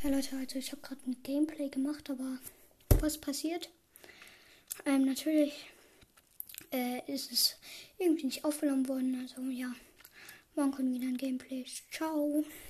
Ja, Leute, also ich habe gerade ein Gameplay gemacht, aber was passiert? Ähm, natürlich äh, ist es irgendwie nicht aufgenommen worden. Also ja, morgen kommt wieder ein Gameplay. Ciao.